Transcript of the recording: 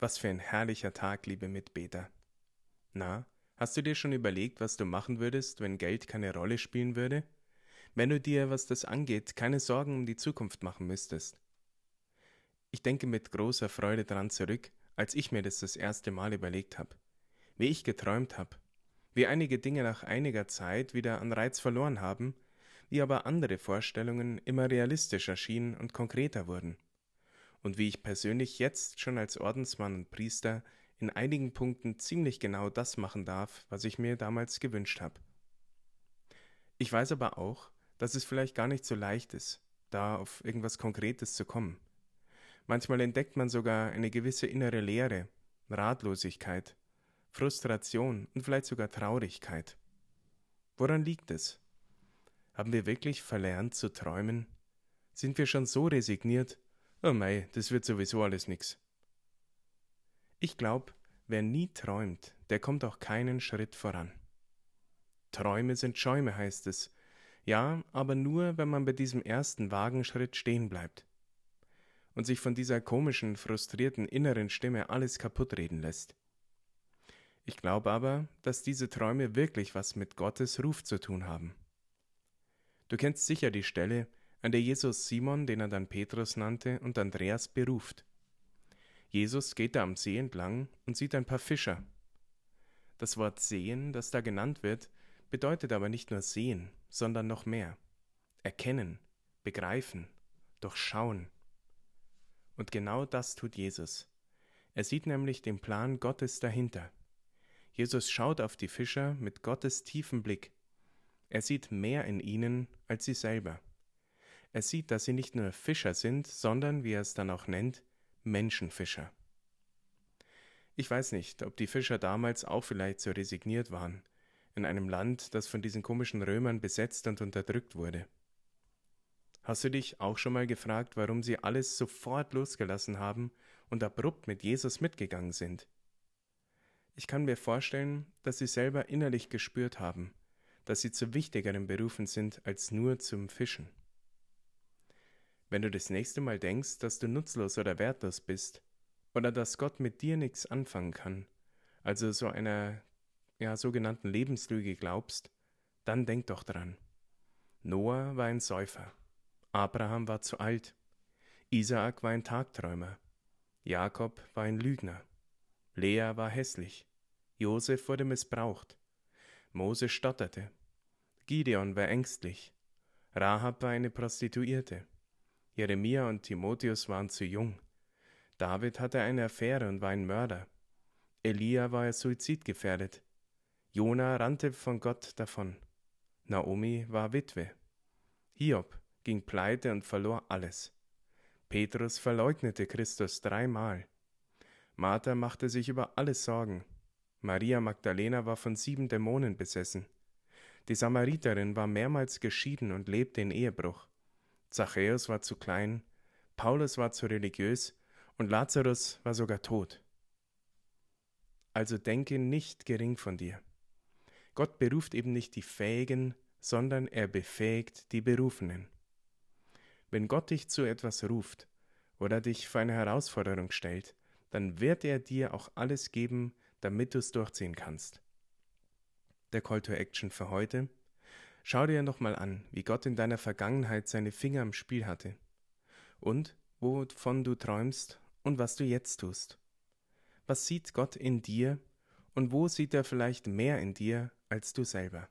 Was für ein herrlicher Tag, liebe Mitbeter. Na, hast du dir schon überlegt, was du machen würdest, wenn Geld keine Rolle spielen würde? Wenn du dir, was das angeht, keine Sorgen um die Zukunft machen müsstest? Ich denke mit großer Freude daran zurück, als ich mir das das erste Mal überlegt habe. Wie ich geträumt habe. Wie einige Dinge nach einiger Zeit wieder an Reiz verloren haben, wie aber andere Vorstellungen immer realistischer erschienen und konkreter wurden und wie ich persönlich jetzt schon als Ordensmann und Priester in einigen Punkten ziemlich genau das machen darf, was ich mir damals gewünscht habe. Ich weiß aber auch, dass es vielleicht gar nicht so leicht ist, da auf irgendwas Konkretes zu kommen. Manchmal entdeckt man sogar eine gewisse innere Leere, Ratlosigkeit, Frustration und vielleicht sogar Traurigkeit. Woran liegt es? Haben wir wirklich verlernt zu träumen? Sind wir schon so resigniert, Oh mei, das wird sowieso alles nix. Ich glaub, wer nie träumt, der kommt auch keinen Schritt voran. Träume sind Schäume, heißt es. Ja, aber nur, wenn man bei diesem ersten Wagenschritt stehen bleibt und sich von dieser komischen, frustrierten inneren Stimme alles kaputtreden lässt. Ich glaube aber, dass diese Träume wirklich was mit Gottes Ruf zu tun haben. Du kennst sicher die Stelle, an der Jesus Simon, den er dann Petrus nannte, und Andreas beruft. Jesus geht da am See entlang und sieht ein paar Fischer. Das Wort sehen, das da genannt wird, bedeutet aber nicht nur sehen, sondern noch mehr. Erkennen, begreifen, durchschauen. Und genau das tut Jesus. Er sieht nämlich den Plan Gottes dahinter. Jesus schaut auf die Fischer mit Gottes tiefem Blick. Er sieht mehr in ihnen als sie selber. Er sieht, dass sie nicht nur Fischer sind, sondern, wie er es dann auch nennt, Menschenfischer. Ich weiß nicht, ob die Fischer damals auch vielleicht so resigniert waren, in einem Land, das von diesen komischen Römern besetzt und unterdrückt wurde. Hast du dich auch schon mal gefragt, warum sie alles sofort losgelassen haben und abrupt mit Jesus mitgegangen sind? Ich kann mir vorstellen, dass sie selber innerlich gespürt haben, dass sie zu wichtigeren berufen sind als nur zum Fischen. Wenn du das nächste Mal denkst, dass du nutzlos oder wertlos bist oder dass Gott mit dir nichts anfangen kann, also so einer ja, sogenannten Lebenslüge glaubst, dann denk doch dran. Noah war ein Säufer, Abraham war zu alt, Isaak war ein Tagträumer, Jakob war ein Lügner, Lea war hässlich, Josef wurde missbraucht, Mose stotterte, Gideon war ängstlich, Rahab war eine Prostituierte, Jeremia und Timotheus waren zu jung. David hatte eine Affäre und war ein Mörder. Elia war suizidgefährdet. Jona rannte von Gott davon. Naomi war Witwe. Hiob ging pleite und verlor alles. Petrus verleugnete Christus dreimal. Martha machte sich über alles Sorgen. Maria Magdalena war von sieben Dämonen besessen. Die Samariterin war mehrmals geschieden und lebte in Ehebruch. Zachäus war zu klein, Paulus war zu religiös und Lazarus war sogar tot. Also denke nicht gering von dir. Gott beruft eben nicht die Fähigen, sondern er befähigt die Berufenen. Wenn Gott dich zu etwas ruft oder dich vor eine Herausforderung stellt, dann wird er dir auch alles geben, damit du es durchziehen kannst. Der Call to Action für heute Schau dir nochmal an, wie Gott in deiner Vergangenheit seine Finger im Spiel hatte und wovon du träumst und was du jetzt tust. Was sieht Gott in dir und wo sieht er vielleicht mehr in dir als du selber?